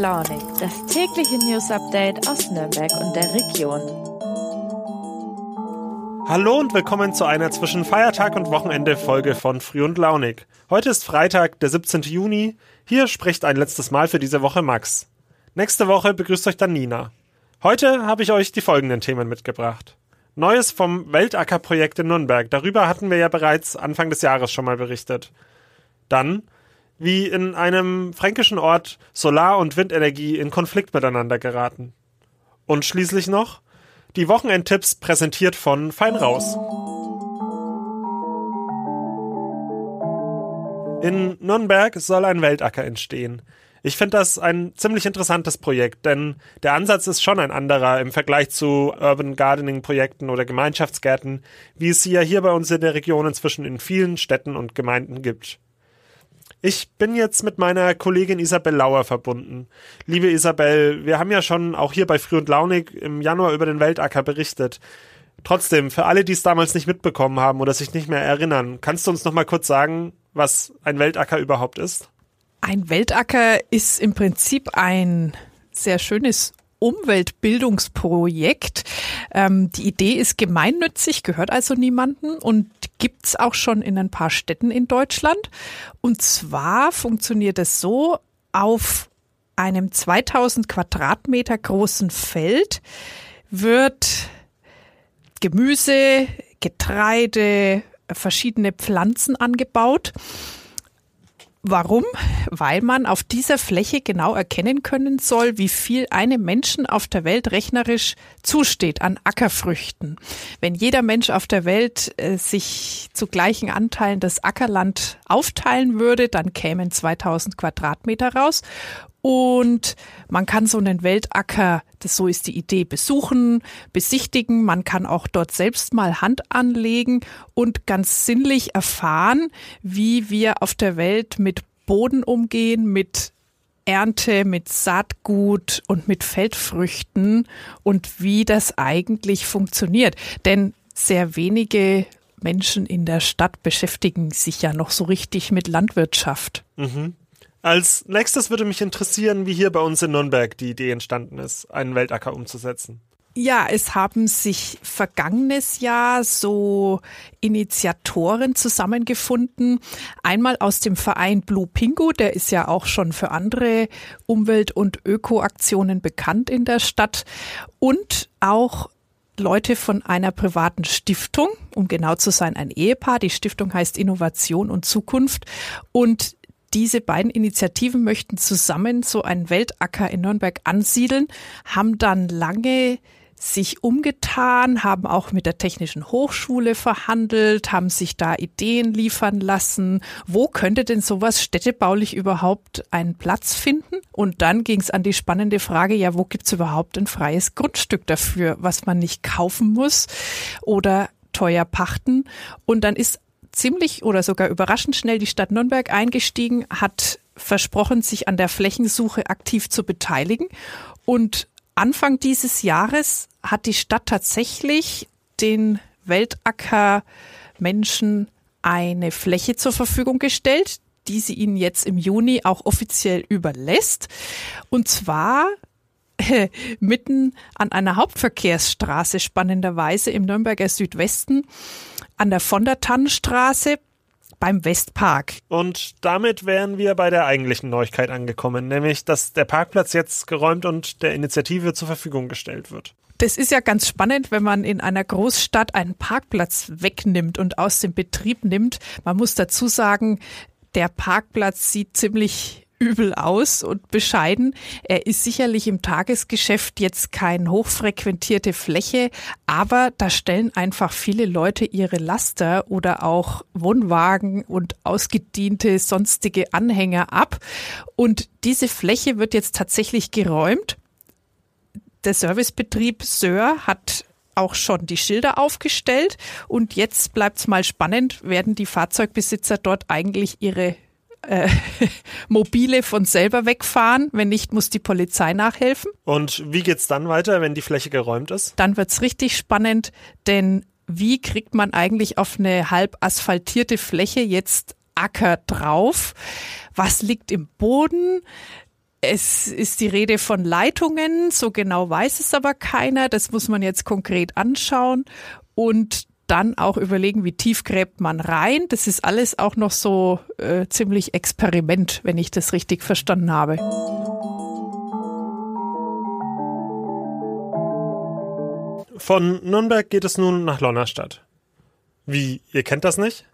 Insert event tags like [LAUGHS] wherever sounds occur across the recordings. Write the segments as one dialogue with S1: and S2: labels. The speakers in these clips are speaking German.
S1: Launig, das tägliche News Update aus Nürnberg und der Region.
S2: Hallo und willkommen zu einer zwischen Feiertag und Wochenende Folge von Früh und Launig. Heute ist Freitag, der 17. Juni. Hier spricht ein letztes Mal für diese Woche Max. Nächste Woche begrüßt euch dann Nina. Heute habe ich euch die folgenden Themen mitgebracht. Neues vom Weltacker-Projekt in Nürnberg. Darüber hatten wir ja bereits Anfang des Jahres schon mal berichtet. Dann wie in einem fränkischen Ort Solar- und Windenergie in Konflikt miteinander geraten. Und schließlich noch die Wochenendtipps präsentiert von Fein Raus. In Nürnberg soll ein Weltacker entstehen. Ich finde das ein ziemlich interessantes Projekt, denn der Ansatz ist schon ein anderer im Vergleich zu Urban Gardening Projekten oder Gemeinschaftsgärten, wie es sie ja hier bei uns in der Region inzwischen in vielen Städten und Gemeinden gibt. Ich bin jetzt mit meiner Kollegin Isabel Lauer verbunden. Liebe Isabel, wir haben ja schon auch hier bei Früh und Launig im Januar über den Weltacker berichtet. Trotzdem, für alle, die es damals nicht mitbekommen haben oder sich nicht mehr erinnern, kannst du uns noch mal kurz sagen, was ein Weltacker überhaupt ist?
S3: Ein Weltacker ist im Prinzip ein sehr schönes Umweltbildungsprojekt. Ähm, die Idee ist gemeinnützig, gehört also niemanden und gibt's auch schon in ein paar Städten in Deutschland. Und zwar funktioniert es so, auf einem 2000 Quadratmeter großen Feld wird Gemüse, Getreide, verschiedene Pflanzen angebaut Warum? Weil man auf dieser Fläche genau erkennen können soll, wie viel einem Menschen auf der Welt rechnerisch zusteht an Ackerfrüchten. Wenn jeder Mensch auf der Welt äh, sich zu gleichen Anteilen das Ackerland aufteilen würde, dann kämen 2000 Quadratmeter raus und man kann so einen Weltacker, das so ist die Idee, besuchen, besichtigen. Man kann auch dort selbst mal Hand anlegen und ganz sinnlich erfahren, wie wir auf der Welt mit Boden umgehen, mit Ernte, mit Saatgut und mit Feldfrüchten und wie das eigentlich funktioniert. Denn sehr wenige Menschen in der Stadt beschäftigen sich ja noch so richtig mit Landwirtschaft.
S2: Mhm. Als nächstes würde mich interessieren, wie hier bei uns in Nürnberg die Idee entstanden ist, einen Weltacker umzusetzen.
S3: Ja, es haben sich vergangenes Jahr so Initiatoren zusammengefunden. Einmal aus dem Verein Blue Pingu, der ist ja auch schon für andere Umwelt- und Ökoaktionen bekannt in der Stadt. Und auch Leute von einer privaten Stiftung, um genau zu sein, ein Ehepaar. Die Stiftung heißt Innovation und Zukunft. Und diese beiden Initiativen möchten zusammen so einen Weltacker in Nürnberg ansiedeln, haben dann lange sich umgetan, haben auch mit der Technischen Hochschule verhandelt, haben sich da Ideen liefern lassen. Wo könnte denn sowas städtebaulich überhaupt einen Platz finden? Und dann ging es an die spannende Frage, ja, wo gibt's überhaupt ein freies Grundstück dafür, was man nicht kaufen muss oder teuer pachten? Und dann ist ziemlich oder sogar überraschend schnell die Stadt Nürnberg eingestiegen, hat versprochen, sich an der Flächensuche aktiv zu beteiligen. Und Anfang dieses Jahres hat die Stadt tatsächlich den Weltacker Menschen eine Fläche zur Verfügung gestellt, die sie ihnen jetzt im Juni auch offiziell überlässt. Und zwar [LAUGHS] mitten an einer Hauptverkehrsstraße, spannenderweise im Nürnberger Südwesten, an der von der Tannenstraße beim Westpark.
S2: Und damit wären wir bei der eigentlichen Neuigkeit angekommen, nämlich dass der Parkplatz jetzt geräumt und der Initiative zur Verfügung gestellt wird.
S3: Das ist ja ganz spannend, wenn man in einer Großstadt einen Parkplatz wegnimmt und aus dem Betrieb nimmt. Man muss dazu sagen, der Parkplatz sieht ziemlich übel aus und bescheiden. Er ist sicherlich im Tagesgeschäft jetzt keine hochfrequentierte Fläche, aber da stellen einfach viele Leute ihre Laster oder auch Wohnwagen und ausgediente sonstige Anhänger ab. Und diese Fläche wird jetzt tatsächlich geräumt. Der Servicebetrieb Sör hat auch schon die Schilder aufgestellt und jetzt bleibt es mal spannend, werden die Fahrzeugbesitzer dort eigentlich ihre äh, [LAUGHS] Mobile von selber wegfahren. Wenn nicht, muss die Polizei nachhelfen.
S2: Und wie geht's dann weiter, wenn die Fläche geräumt ist?
S3: Dann wird's richtig spannend, denn wie kriegt man eigentlich auf eine halb asphaltierte Fläche jetzt Acker drauf? Was liegt im Boden? Es ist die Rede von Leitungen, so genau weiß es aber keiner. Das muss man jetzt konkret anschauen und dann auch überlegen, wie tief gräbt man rein. Das ist alles auch noch so äh, ziemlich Experiment, wenn ich das richtig verstanden habe.
S2: Von Nürnberg geht es nun nach Lonnerstadt. Wie, ihr kennt das nicht?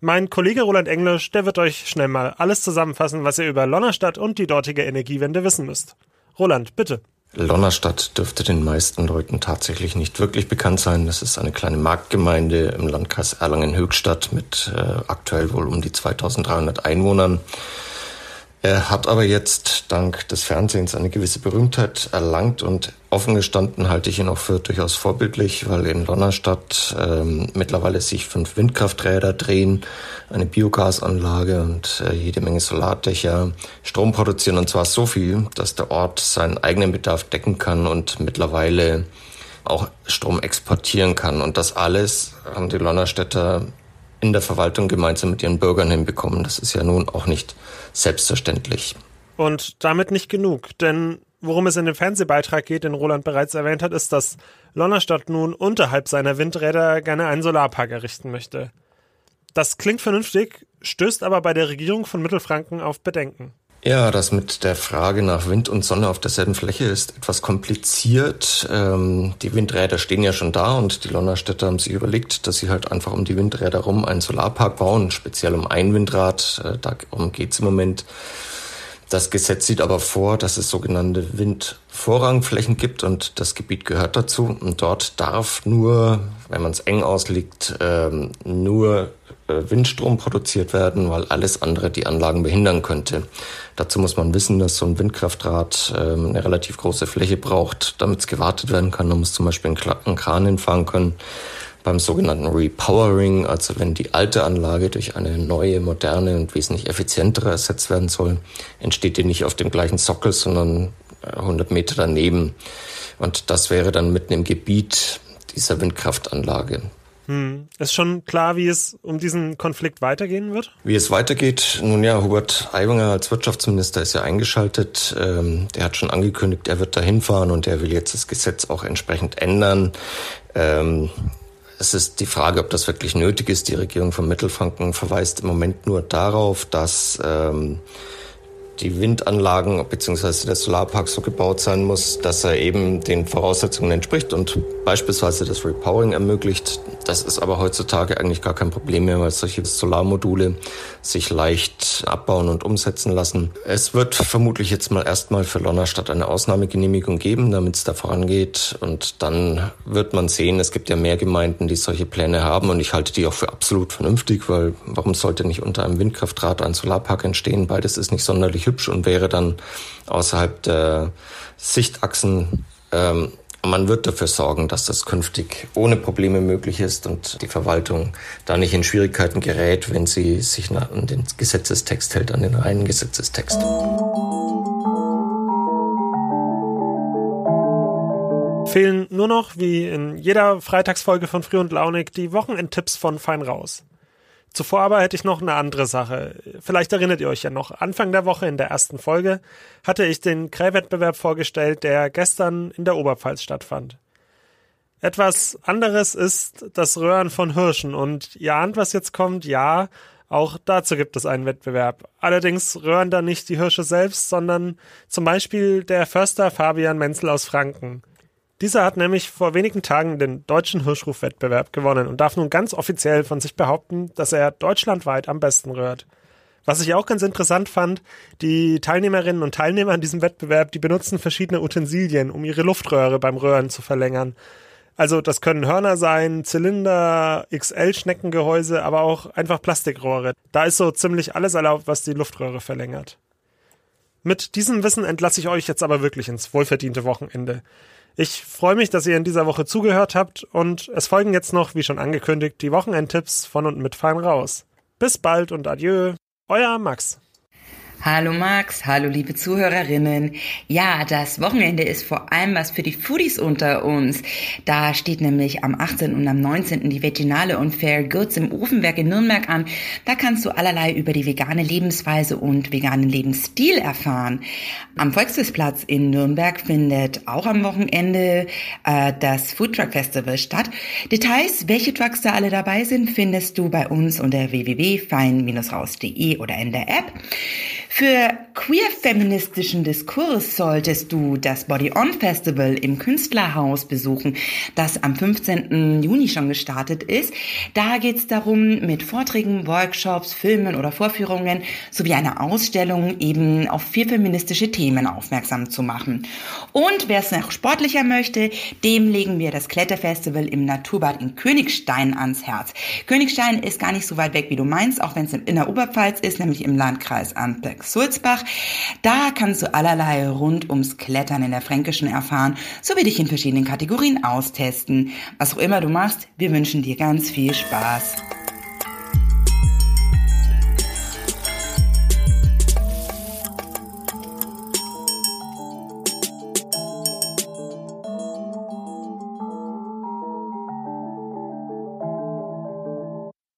S2: Mein Kollege Roland Englisch, der wird euch schnell mal alles zusammenfassen, was ihr über Lonnerstadt und die dortige Energiewende wissen müsst. Roland, bitte.
S4: Lonnerstadt dürfte den meisten Leuten tatsächlich nicht wirklich bekannt sein. Das ist eine kleine Marktgemeinde im Landkreis Erlangen-Höchstadt mit äh, aktuell wohl um die 2300 Einwohnern. Er hat aber jetzt dank des Fernsehens eine gewisse Berühmtheit erlangt und offen gestanden halte ich ihn auch für durchaus vorbildlich, weil in Lonnerstadt ähm, mittlerweile sich fünf Windkrafträder drehen, eine Biogasanlage und äh, jede Menge Solardächer Strom produzieren und zwar so viel, dass der Ort seinen eigenen Bedarf decken kann und mittlerweile auch Strom exportieren kann. Und das alles haben die Lonnerstädter in der Verwaltung gemeinsam mit ihren Bürgern hinbekommen. Das ist ja nun auch nicht selbstverständlich.
S2: Und damit nicht genug, denn worum es in dem Fernsehbeitrag geht, den Roland bereits erwähnt hat, ist, dass Lonnerstadt nun unterhalb seiner Windräder gerne einen Solarpark errichten möchte. Das klingt vernünftig, stößt aber bei der Regierung von Mittelfranken auf Bedenken.
S4: Ja, das mit der Frage nach Wind und Sonne auf derselben Fläche ist etwas kompliziert. Ähm, die Windräder stehen ja schon da und die Lonnerstädter haben sich überlegt, dass sie halt einfach um die Windräder rum einen Solarpark bauen, speziell um ein Windrad. Äh, darum geht's im Moment. Das Gesetz sieht aber vor, dass es sogenannte Windvorrangflächen gibt und das Gebiet gehört dazu. Und dort darf nur, wenn man es eng auslegt, ähm, nur Windstrom produziert werden, weil alles andere die Anlagen behindern könnte. Dazu muss man wissen, dass so ein Windkraftrad ähm, eine relativ große Fläche braucht, damit es gewartet werden kann. Man muss zum Beispiel einen Kran hinfahren können. Beim sogenannten Repowering, also wenn die alte Anlage durch eine neue, moderne und wesentlich effizientere ersetzt werden soll, entsteht die nicht auf dem gleichen Sockel, sondern 100 äh, Meter daneben. Und das wäre dann mitten im Gebiet dieser Windkraftanlage.
S2: Hm. Ist schon klar, wie es um diesen Konflikt weitergehen wird?
S4: Wie es weitergeht? Nun ja, Hubert Aiwanger als Wirtschaftsminister ist ja eingeschaltet. Ähm, der hat schon angekündigt, er wird da hinfahren und er will jetzt das Gesetz auch entsprechend ändern. Ähm, es ist die Frage, ob das wirklich nötig ist. Die Regierung von Mittelfranken verweist im Moment nur darauf, dass ähm, die Windanlagen bzw. der Solarpark so gebaut sein muss, dass er eben den Voraussetzungen entspricht und beispielsweise das Repowering ermöglicht. Das ist aber heutzutage eigentlich gar kein Problem mehr, weil solche Solarmodule sich leicht abbauen und umsetzen lassen. Es wird vermutlich jetzt mal erstmal für Lonnerstadt eine Ausnahmegenehmigung geben, damit es da vorangeht und dann wird man sehen, es gibt ja mehr Gemeinden, die solche Pläne haben und ich halte die auch für absolut vernünftig, weil warum sollte nicht unter einem Windkraftrad ein Solarpark entstehen? Beides ist nicht sonderlich hübsch und wäre dann außerhalb der Sichtachsen ähm, man wird dafür sorgen, dass das künftig ohne Probleme möglich ist und die Verwaltung da nicht in Schwierigkeiten gerät, wenn sie sich an den Gesetzestext hält, an den reinen Gesetzestext.
S2: Fehlen nur noch, wie in jeder Freitagsfolge von Früh und Launig, die Wochenendtipps von Fein raus. Zuvor aber hätte ich noch eine andere Sache. Vielleicht erinnert ihr euch ja noch. Anfang der Woche in der ersten Folge hatte ich den Krähwettbewerb vorgestellt, der gestern in der Oberpfalz stattfand. Etwas anderes ist das Röhren von Hirschen und ihr ahnt, was jetzt kommt, ja, auch dazu gibt es einen Wettbewerb. Allerdings röhren da nicht die Hirsche selbst, sondern zum Beispiel der Förster Fabian Menzel aus Franken. Dieser hat nämlich vor wenigen Tagen den deutschen Hirschrufwettbewerb gewonnen und darf nun ganz offiziell von sich behaupten, dass er deutschlandweit am besten rührt. Was ich auch ganz interessant fand, die Teilnehmerinnen und Teilnehmer an diesem Wettbewerb, die benutzen verschiedene Utensilien, um ihre Luftröhre beim Röhren zu verlängern. Also das können Hörner sein, Zylinder, XL-Schneckengehäuse, aber auch einfach Plastikrohre. Da ist so ziemlich alles erlaubt, was die Luftröhre verlängert. Mit diesem Wissen entlasse ich euch jetzt aber wirklich ins wohlverdiente Wochenende. Ich freue mich, dass ihr in dieser Woche zugehört habt und es folgen jetzt noch, wie schon angekündigt, die Wochenendtipps von und mit Fein raus. Bis bald und adieu, euer Max.
S5: Hallo Max, hallo liebe Zuhörerinnen. Ja, das Wochenende ist vor allem was für die Foodies unter uns. Da steht nämlich am 18. und am 19. die Veginale und Fair Goods im Ofenwerk in Nürnberg an. Da kannst du allerlei über die vegane Lebensweise und veganen Lebensstil erfahren. Am Volksfestplatz in Nürnberg findet auch am Wochenende äh, das Food Truck Festival statt. Details, welche Trucks da alle dabei sind, findest du bei uns unter www.fein-raus.de oder in der App. Für queer-feministischen Diskurs solltest du das Body On Festival im Künstlerhaus besuchen, das am 15. Juni schon gestartet ist. Da geht es darum, mit Vorträgen, Workshops, Filmen oder Vorführungen sowie einer Ausstellung eben auf vier feministische Themen aufmerksam zu machen. Und wer es noch sportlicher möchte, dem legen wir das Kletterfestival im Naturbad in Königstein ans Herz. Königstein ist gar nicht so weit weg, wie du meinst, auch wenn es in der Oberpfalz ist, nämlich im Landkreis Anpex. Sulzbach. Da kannst du allerlei rund ums Klettern in der Fränkischen erfahren, sowie dich in verschiedenen Kategorien austesten. Was auch immer du machst, wir wünschen dir ganz viel Spaß.